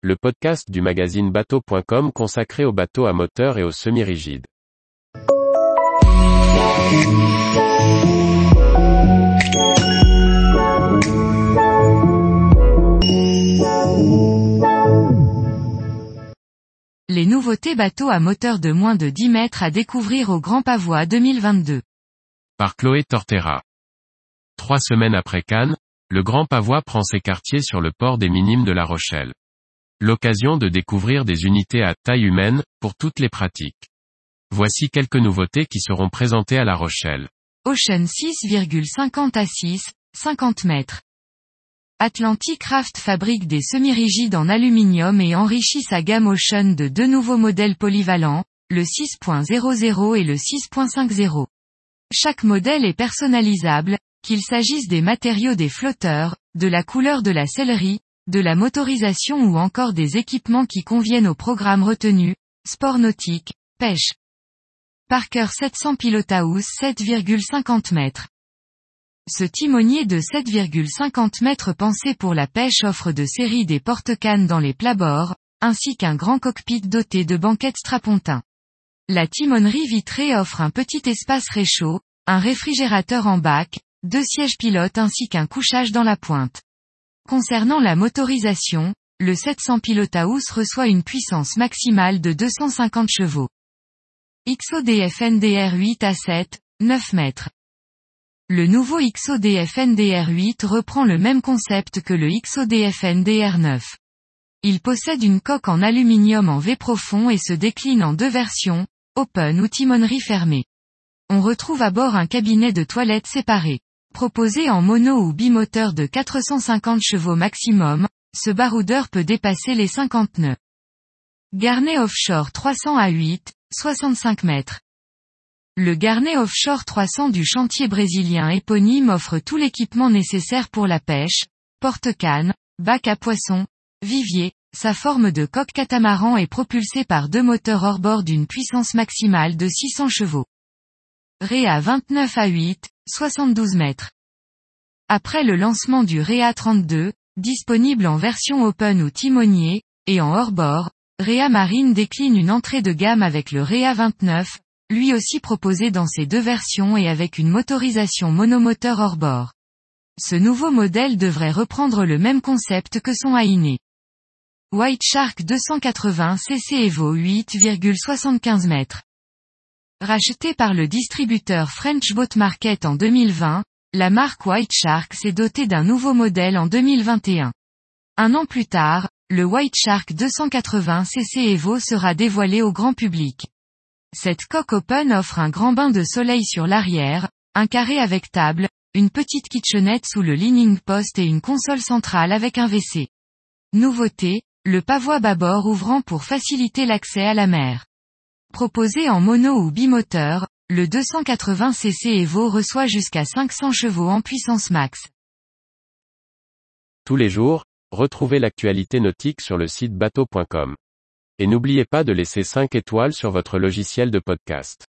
le podcast du magazine bateau.com consacré aux bateaux à moteur et aux semi-rigides. Les nouveautés bateaux à moteur de moins de 10 mètres à découvrir au Grand Pavois 2022. Par Chloé Tortera. Trois semaines après Cannes, le Grand Pavois prend ses quartiers sur le port des Minimes de La Rochelle. L'occasion de découvrir des unités à taille humaine, pour toutes les pratiques. Voici quelques nouveautés qui seront présentées à La Rochelle. Ocean 6,50 à 6, 50 mètres. Atlantic Craft fabrique des semi-rigides en aluminium et enrichit sa gamme Ocean de deux nouveaux modèles polyvalents, le 6.00 et le 6.50. Chaque modèle est personnalisable, qu'il s'agisse des matériaux des flotteurs, de la couleur de la sellerie, de la motorisation ou encore des équipements qui conviennent au programme retenu, sport nautique, pêche. Parker 700 Pilotaus 7,50 mètres. Ce timonier de 7,50 mètres pensé pour la pêche offre de série des porte-cannes dans les plabords, ainsi qu'un grand cockpit doté de banquettes strapontins. La timonerie vitrée offre un petit espace réchaud, un réfrigérateur en bac, deux sièges pilotes ainsi qu'un couchage dans la pointe. Concernant la motorisation, le 700 Pilotaus reçoit une puissance maximale de 250 chevaux. XODF NDR 8 à 7, 9 mètres. Le nouveau XODF NDR 8 reprend le même concept que le XODF NDR 9. Il possède une coque en aluminium en V profond et se décline en deux versions, open ou timonerie fermée. On retrouve à bord un cabinet de toilettes séparé. Proposé en mono ou bimoteur de 450 chevaux maximum, ce baroudeur peut dépasser les 50 nœuds. Garnet Offshore 300 à 8, 65 mètres. Le Garnet Offshore 300 du chantier brésilien éponyme offre tout l'équipement nécessaire pour la pêche, porte-canne, bac à poissons, vivier, sa forme de coque catamaran est propulsée par deux moteurs hors-bord d'une puissance maximale de 600 chevaux. Réa 29 à 8, 72 mètres. Après le lancement du Réa 32, disponible en version open ou timonier, et en hors-bord, Réa Marine décline une entrée de gamme avec le Réa 29, lui aussi proposé dans ces deux versions et avec une motorisation monomoteur hors-bord. Ce nouveau modèle devrait reprendre le même concept que son Ainé. White Shark 280 cc Evo 8,75 mètres. Racheté par le distributeur French Boat Market en 2020, la marque White Shark s'est dotée d'un nouveau modèle en 2021. Un an plus tard, le White Shark 280 cc Evo sera dévoilé au grand public. Cette coque open offre un grand bain de soleil sur l'arrière, un carré avec table, une petite kitchenette sous le leaning post et une console centrale avec un WC. Nouveauté, le pavois bâbord ouvrant pour faciliter l'accès à la mer. Proposé en mono ou bimoteur, le 280 cc Evo reçoit jusqu'à 500 chevaux en puissance max. Tous les jours, retrouvez l'actualité nautique sur le site bateau.com. Et n'oubliez pas de laisser 5 étoiles sur votre logiciel de podcast.